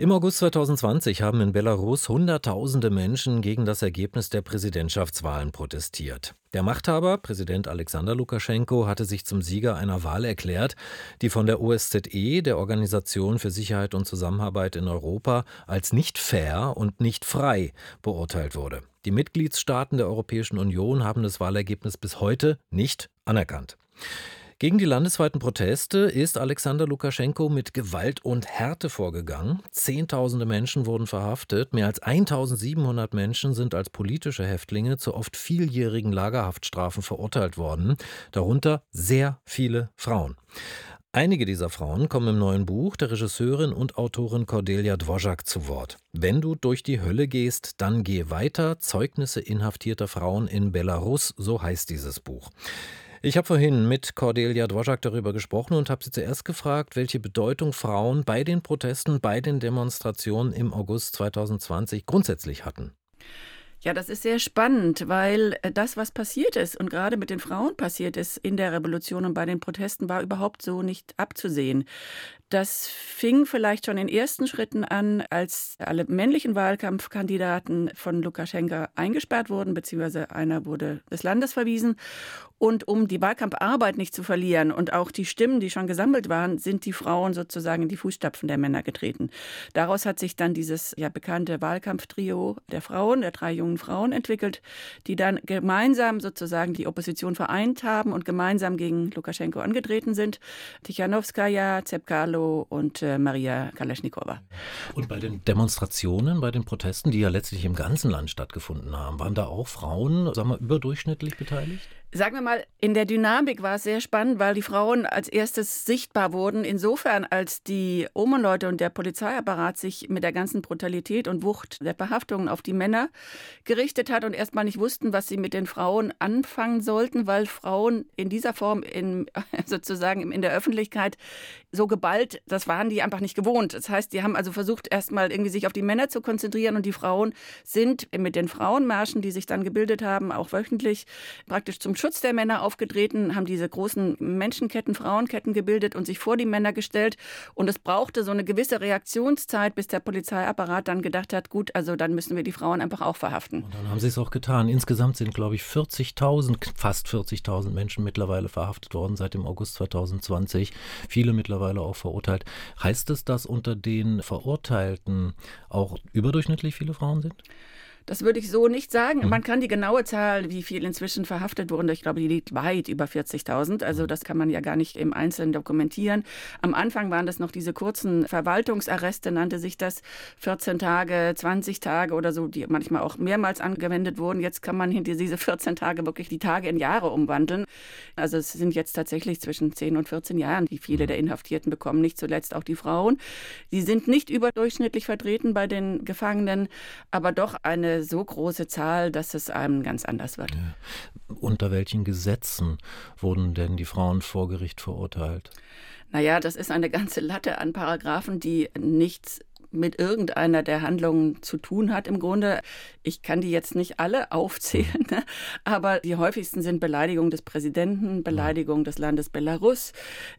Im August 2020 haben in Belarus Hunderttausende Menschen gegen das Ergebnis der Präsidentschaftswahlen protestiert. Der Machthaber, Präsident Alexander Lukaschenko, hatte sich zum Sieger einer Wahl erklärt, die von der OSZE, der Organisation für Sicherheit und Zusammenarbeit in Europa, als nicht fair und nicht frei beurteilt wurde. Die Mitgliedstaaten der Europäischen Union haben das Wahlergebnis bis heute nicht anerkannt. Gegen die landesweiten Proteste ist Alexander Lukaschenko mit Gewalt und Härte vorgegangen. Zehntausende Menschen wurden verhaftet. Mehr als 1700 Menschen sind als politische Häftlinge zu oft vieljährigen Lagerhaftstrafen verurteilt worden. Darunter sehr viele Frauen. Einige dieser Frauen kommen im neuen Buch der Regisseurin und Autorin Cordelia Dvorak zu Wort. Wenn du durch die Hölle gehst, dann geh weiter. Zeugnisse inhaftierter Frauen in Belarus, so heißt dieses Buch. Ich habe vorhin mit Cordelia Dvorak darüber gesprochen und habe sie zuerst gefragt, welche Bedeutung Frauen bei den Protesten, bei den Demonstrationen im August 2020 grundsätzlich hatten. Ja, das ist sehr spannend, weil äh, das, was passiert ist und gerade mit den Frauen passiert ist in der Revolution und bei den Protesten, war überhaupt so nicht abzusehen. Das fing vielleicht schon in ersten Schritten an, als alle männlichen Wahlkampfkandidaten von Lukaschenka eingesperrt wurden, beziehungsweise einer wurde des Landes verwiesen. Und um die Wahlkampfarbeit nicht zu verlieren und auch die Stimmen, die schon gesammelt waren, sind die Frauen sozusagen in die Fußstapfen der Männer getreten. Daraus hat sich dann dieses ja bekannte Wahlkampftrio der Frauen, der drei jungen Frauen entwickelt, die dann gemeinsam sozusagen die Opposition vereint haben und gemeinsam gegen Lukaschenko angetreten sind. Tichanowskaja, Zepkalo, und äh, Maria Kalaschnikowa. Und bei den Demonstrationen, bei den Protesten, die ja letztlich im ganzen Land stattgefunden haben, waren da auch Frauen, sagen wir, überdurchschnittlich beteiligt? Sagen wir mal, in der Dynamik war es sehr spannend, weil die Frauen als erstes sichtbar wurden. Insofern, als die Omenleute und der Polizeiapparat sich mit der ganzen Brutalität und Wucht der Verhaftungen auf die Männer gerichtet hat und erstmal nicht wussten, was sie mit den Frauen anfangen sollten, weil Frauen in dieser Form in, sozusagen in der Öffentlichkeit so geballt, das waren die einfach nicht gewohnt. Das heißt, die haben also versucht, erstmal irgendwie sich auf die Männer zu konzentrieren und die Frauen sind mit den Frauenmärschen, die sich dann gebildet haben, auch wöchentlich praktisch zum Schutz der Männer aufgetreten, haben diese großen Menschenketten, Frauenketten gebildet und sich vor die Männer gestellt. Und es brauchte so eine gewisse Reaktionszeit, bis der Polizeiapparat dann gedacht hat, gut, also dann müssen wir die Frauen einfach auch verhaften. Und dann haben sie es auch getan. Insgesamt sind, glaube ich, 40.000, fast 40.000 Menschen mittlerweile verhaftet worden seit dem August 2020. Viele mittlerweile auch verurteilt. Heißt es, dass unter den Verurteilten auch überdurchschnittlich viele Frauen sind? Das würde ich so nicht sagen. Mhm. Man kann die genaue Zahl, wie viel inzwischen verhaftet wurden, ich glaube, die liegt weit über 40.000. Also mhm. das kann man ja gar nicht im Einzelnen dokumentieren. Am Anfang waren das noch diese kurzen Verwaltungsarreste, nannte sich das, 14 Tage, 20 Tage oder so, die manchmal auch mehrmals angewendet wurden. Jetzt kann man hinter diese 14 Tage wirklich die Tage in Jahre umwandeln. Also es sind jetzt tatsächlich zwischen 10 und 14 Jahren, die viele mhm. der Inhaftierten bekommen, nicht zuletzt auch die Frauen. Die sind nicht überdurchschnittlich vertreten bei den Gefangenen, aber doch eine so große Zahl, dass es einem ganz anders wird. Ja. Unter welchen Gesetzen wurden denn die Frauen vor Gericht verurteilt? Naja, das ist eine ganze Latte an Paragraphen, die nichts mit irgendeiner der Handlungen zu tun hat im Grunde. Ich kann die jetzt nicht alle aufzählen, ne? aber die häufigsten sind Beleidigung des Präsidenten, Beleidigung des Landes Belarus,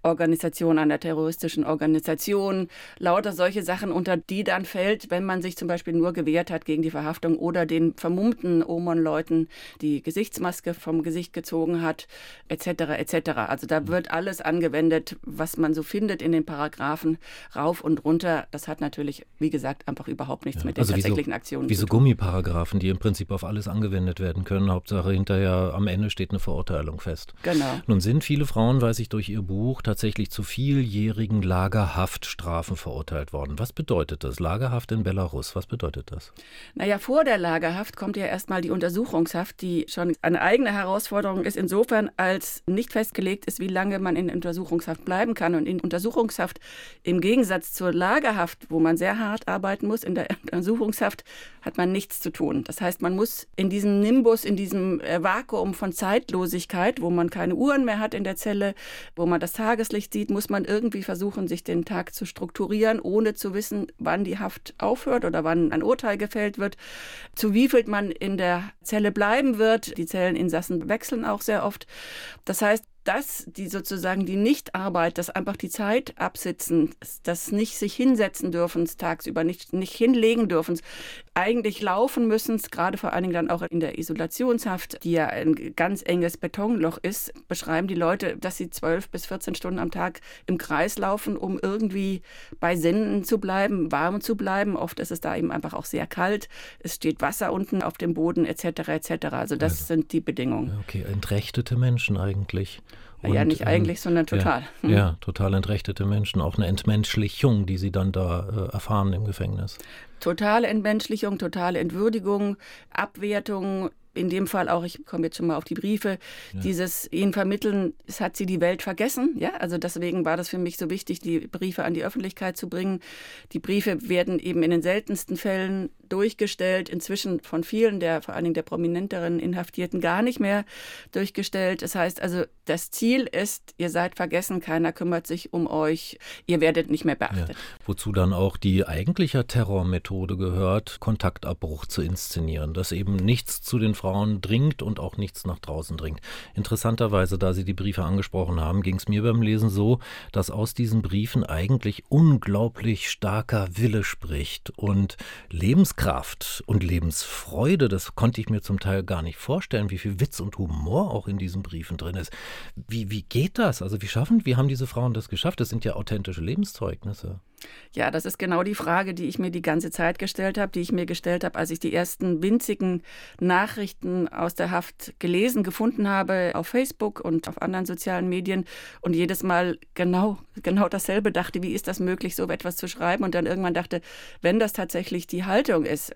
Organisation einer terroristischen Organisation, lauter solche Sachen, unter die dann fällt, wenn man sich zum Beispiel nur gewehrt hat gegen die Verhaftung oder den vermummten Omon-Leuten die Gesichtsmaske vom Gesicht gezogen hat, etc. etc. Also da wird alles angewendet, was man so findet in den Paragraphen rauf und runter. Das hat natürlich wie gesagt, einfach überhaupt nichts ja, mit den also tatsächlichen so, Aktionen wie so Gummiparagraphen, die im Prinzip auf alles angewendet werden können. Hauptsache hinterher am Ende steht eine Verurteilung fest. Genau. Nun sind viele Frauen, weiß ich durch ihr Buch, tatsächlich zu vieljährigen Lagerhaftstrafen verurteilt worden. Was bedeutet das? Lagerhaft in Belarus, was bedeutet das? Naja, vor der Lagerhaft kommt ja erstmal die Untersuchungshaft, die schon eine eigene Herausforderung ist, insofern als nicht festgelegt ist, wie lange man in Untersuchungshaft bleiben kann. Und in Untersuchungshaft im Gegensatz zur Lagerhaft, wo man sehr sehr hart arbeiten muss. In der Untersuchungshaft hat man nichts zu tun. Das heißt, man muss in diesem Nimbus, in diesem äh, Vakuum von Zeitlosigkeit, wo man keine Uhren mehr hat in der Zelle, wo man das Tageslicht sieht, muss man irgendwie versuchen, sich den Tag zu strukturieren, ohne zu wissen, wann die Haft aufhört oder wann ein Urteil gefällt wird, zu wie viel man in der Zelle bleiben wird. Die Zelleninsassen wechseln auch sehr oft. Das heißt, das, die sozusagen die Nichtarbeit, das einfach die Zeit absitzen, das nicht sich hinsetzen dürfen tagsüber, nicht, nicht hinlegen dürfen, eigentlich laufen müssen, gerade vor allen Dingen dann auch in der Isolationshaft, die ja ein ganz enges Betonloch ist, beschreiben die Leute, dass sie zwölf bis 14 Stunden am Tag im Kreis laufen, um irgendwie bei Sinnen zu bleiben, warm zu bleiben. Oft ist es da eben einfach auch sehr kalt. Es steht Wasser unten auf dem Boden etc. etc. Also das also, sind die Bedingungen. Okay, entrechtete Menschen eigentlich. Und, ja, nicht eigentlich, ähm, sondern total. Ja, hm. ja, total entrechtete Menschen. Auch eine Entmenschlichung, die sie dann da äh, erfahren im Gefängnis. Totale Entmenschlichung, totale Entwürdigung, Abwertung, in dem Fall auch, ich komme jetzt schon mal auf die Briefe, ja. dieses ihnen vermitteln, es hat sie die Welt vergessen. Ja, also deswegen war das für mich so wichtig, die Briefe an die Öffentlichkeit zu bringen. Die Briefe werden eben in den seltensten Fällen durchgestellt, inzwischen von vielen der, vor allen Dingen der prominenteren Inhaftierten, gar nicht mehr durchgestellt. Das heißt also, das Ziel ist, ihr seid vergessen, keiner kümmert sich um euch, ihr werdet nicht mehr beachtet. Ja, wozu dann auch die eigentliche Terrormethode gehört, Kontaktabbruch zu inszenieren, dass eben nichts zu den Frauen dringt und auch nichts nach draußen dringt. Interessanterweise, da Sie die Briefe angesprochen haben, ging es mir beim Lesen so, dass aus diesen Briefen eigentlich unglaublich starker Wille spricht und Lebenskraft und Lebensfreude. Das konnte ich mir zum Teil gar nicht vorstellen, wie viel Witz und Humor auch in diesen Briefen drin ist. Wie, wie geht das? Also wie schaffen, wie haben diese Frauen das geschafft? Das sind ja authentische Lebenszeugnisse. Ja, das ist genau die Frage, die ich mir die ganze Zeit gestellt habe, die ich mir gestellt habe, als ich die ersten winzigen Nachrichten aus der Haft gelesen, gefunden habe auf Facebook und auf anderen sozialen Medien und jedes Mal genau, genau dasselbe dachte, wie ist das möglich, so etwas zu schreiben? Und dann irgendwann dachte, wenn das tatsächlich die Haltung ist,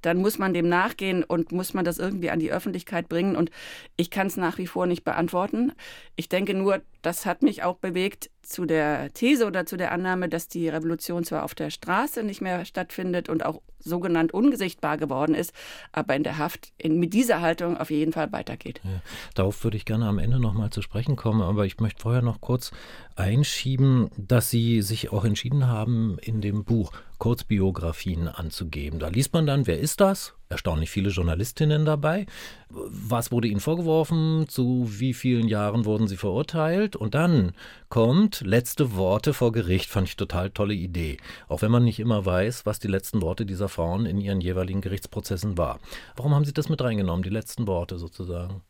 dann muss man dem nachgehen und muss man das irgendwie an die Öffentlichkeit bringen und ich kann es nach wie vor nicht beantworten. Ich denke nur, das hat mich auch bewegt zu der These oder zu der Annahme, dass die Revolution zwar auf der Straße nicht mehr stattfindet und auch sogenannt ungesichtbar geworden ist, aber in der Haft in, mit dieser Haltung auf jeden Fall weitergeht. Ja, darauf würde ich gerne am Ende nochmal zu sprechen kommen, aber ich möchte vorher noch kurz einschieben, dass Sie sich auch entschieden haben, in dem Buch Kurzbiografien anzugeben. Da liest man dann, wer ist das? Erstaunlich viele Journalistinnen dabei. Was wurde ihnen vorgeworfen? Zu wie vielen Jahren wurden sie verurteilt? Und dann kommt letzte Worte vor Gericht. Fand ich total tolle Idee. Auch wenn man nicht immer weiß, was die letzten Worte dieser Frauen in ihren jeweiligen Gerichtsprozessen war. Warum haben Sie das mit reingenommen, die letzten Worte sozusagen?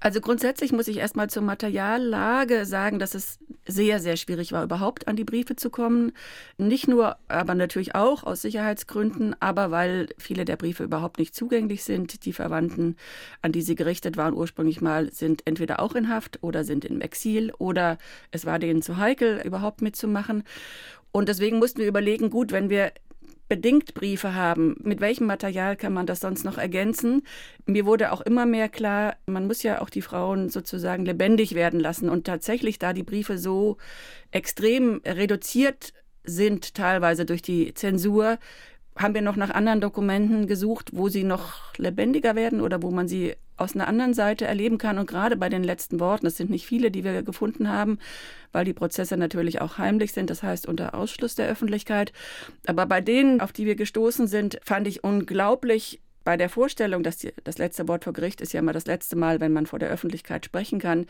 Also grundsätzlich muss ich erstmal zur Materiallage sagen, dass es sehr, sehr schwierig war, überhaupt an die Briefe zu kommen. Nicht nur, aber natürlich auch aus Sicherheitsgründen, aber weil viele der Briefe überhaupt nicht zugänglich sind. Die Verwandten, an die sie gerichtet waren ursprünglich mal, sind entweder auch in Haft oder sind im Exil oder es war denen zu heikel, überhaupt mitzumachen. Und deswegen mussten wir überlegen, gut, wenn wir bedingt Briefe haben, mit welchem Material kann man das sonst noch ergänzen? Mir wurde auch immer mehr klar, man muss ja auch die Frauen sozusagen lebendig werden lassen und tatsächlich, da die Briefe so extrem reduziert sind, teilweise durch die Zensur, haben wir noch nach anderen Dokumenten gesucht, wo sie noch lebendiger werden oder wo man sie aus einer anderen Seite erleben kann. Und gerade bei den letzten Worten, das sind nicht viele, die wir gefunden haben, weil die Prozesse natürlich auch heimlich sind, das heißt unter Ausschluss der Öffentlichkeit. Aber bei denen, auf die wir gestoßen sind, fand ich unglaublich bei der Vorstellung, dass die, das letzte Wort vor Gericht ist ja immer das letzte Mal, wenn man vor der Öffentlichkeit sprechen kann,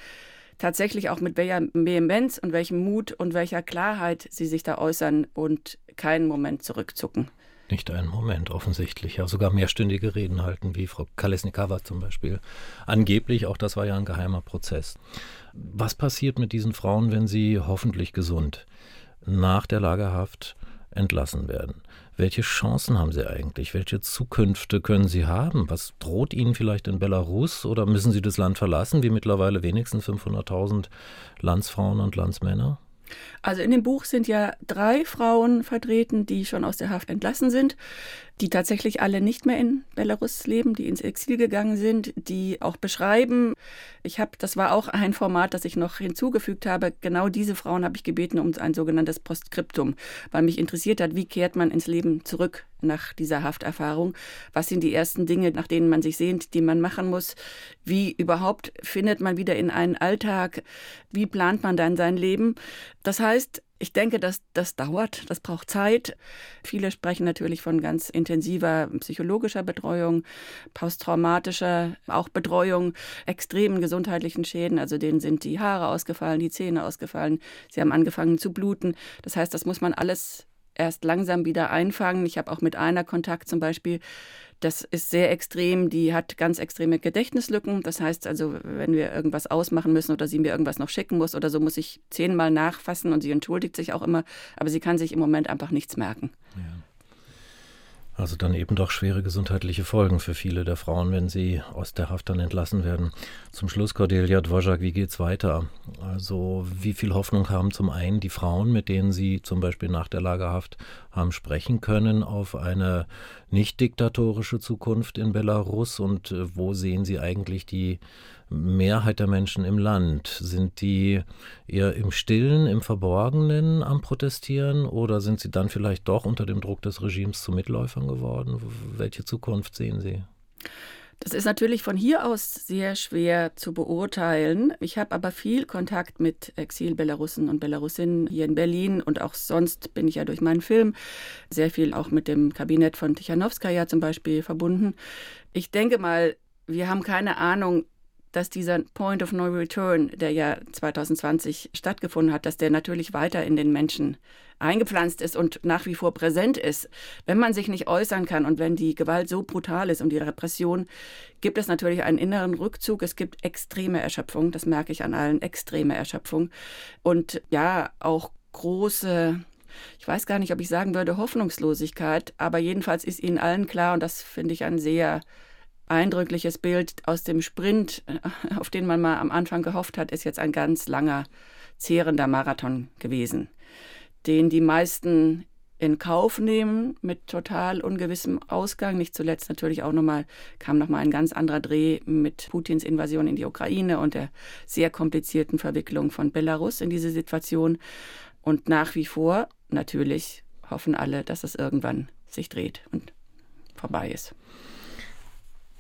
tatsächlich auch mit welcher Vehemenz und welchem Mut und welcher Klarheit sie sich da äußern und keinen Moment zurückzucken nicht einen Moment offensichtlich. Ja, sogar mehrstündige Reden halten, wie Frau Kalesnikava zum Beispiel. Angeblich, auch das war ja ein geheimer Prozess. Was passiert mit diesen Frauen, wenn sie hoffentlich gesund nach der Lagerhaft entlassen werden? Welche Chancen haben sie eigentlich? Welche Zukünfte können sie haben? Was droht ihnen vielleicht in Belarus oder müssen sie das Land verlassen, wie mittlerweile wenigstens 500.000 Landsfrauen und Landsmänner? Also in dem Buch sind ja drei Frauen vertreten, die schon aus der Haft entlassen sind die tatsächlich alle nicht mehr in Belarus leben, die ins Exil gegangen sind, die auch beschreiben. Ich habe, das war auch ein Format, das ich noch hinzugefügt habe. Genau diese Frauen habe ich gebeten um ein sogenanntes Postskriptum, weil mich interessiert hat, wie kehrt man ins Leben zurück nach dieser Hafterfahrung? Was sind die ersten Dinge, nach denen man sich sehnt, die man machen muss? Wie überhaupt findet man wieder in einen Alltag? Wie plant man dann sein Leben? Das heißt, Ich denke, dass das dauert, das braucht Zeit. Viele sprechen natürlich von ganz intensiver psychologischer Betreuung, posttraumatischer auch Betreuung, extremen gesundheitlichen Schäden. Also denen sind die Haare ausgefallen, die Zähne ausgefallen, sie haben angefangen zu bluten. Das heißt, das muss man alles erst langsam wieder einfangen. Ich habe auch mit einer Kontakt zum Beispiel, das ist sehr extrem, die hat ganz extreme Gedächtnislücken. Das heißt also, wenn wir irgendwas ausmachen müssen oder sie mir irgendwas noch schicken muss oder so, muss ich zehnmal nachfassen und sie entschuldigt sich auch immer, aber sie kann sich im Moment einfach nichts merken. Ja. Also dann eben doch schwere gesundheitliche Folgen für viele der Frauen, wenn sie aus der Haft dann entlassen werden. Zum Schluss, Cordelia Dvorak, wie geht's weiter? Also wie viel Hoffnung haben zum einen die Frauen, mit denen Sie zum Beispiel nach der Lagerhaft haben sprechen können, auf eine nicht diktatorische Zukunft in Belarus? Und äh, wo sehen Sie eigentlich die Mehrheit der Menschen im Land? Sind die eher im Stillen, im Verborgenen am Protestieren oder sind sie dann vielleicht doch unter dem Druck des Regimes zu Mitläufern geworden? Welche Zukunft sehen Sie? Das ist natürlich von hier aus sehr schwer zu beurteilen. Ich habe aber viel Kontakt mit Exil-Belarussen und Belarusinnen hier in Berlin und auch sonst bin ich ja durch meinen Film sehr viel auch mit dem Kabinett von Tichanowskaja zum Beispiel verbunden. Ich denke mal, wir haben keine Ahnung, dass dieser Point of No Return, der ja 2020 stattgefunden hat, dass der natürlich weiter in den Menschen eingepflanzt ist und nach wie vor präsent ist. Wenn man sich nicht äußern kann und wenn die Gewalt so brutal ist und die Repression, gibt es natürlich einen inneren Rückzug. Es gibt extreme Erschöpfung, das merke ich an allen, extreme Erschöpfung. Und ja, auch große ich weiß gar nicht, ob ich sagen würde Hoffnungslosigkeit, aber jedenfalls ist ihnen allen klar, und das finde ich ein sehr eindrückliches Bild aus dem Sprint, äh, auf den man mal am Anfang gehofft hat, ist jetzt ein ganz langer, zehrender Marathon gewesen, den die meisten in Kauf nehmen mit total ungewissem Ausgang. Nicht zuletzt natürlich auch nochmal kam nochmal ein ganz anderer Dreh mit Putins Invasion in die Ukraine und der sehr komplizierten Verwicklung von Belarus in diese Situation. Und nach wie vor natürlich hoffen alle, dass es irgendwann sich dreht und vorbei ist.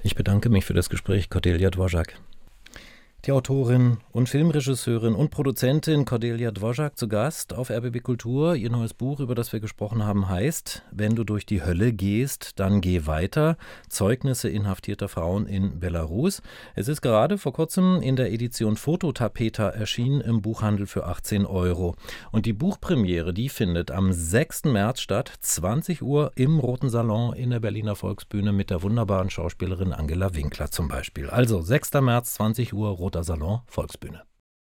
Ich bedanke mich für das Gespräch, Cordelia Dvorak. Die Autorin und Filmregisseurin und Produzentin Cordelia Dvorak zu Gast auf RBB Kultur. Ihr neues Buch, über das wir gesprochen haben, heißt Wenn du durch die Hölle gehst, dann geh weiter. Zeugnisse inhaftierter Frauen in Belarus. Es ist gerade vor kurzem in der Edition Fototapeta erschienen im Buchhandel für 18 Euro. Und die Buchpremiere, die findet am 6. März statt, 20 Uhr im Roten Salon in der Berliner Volksbühne mit der wunderbaren Schauspielerin Angela Winkler zum Beispiel. Also 6. März, 20 Uhr, Roter Salon Volksbühne.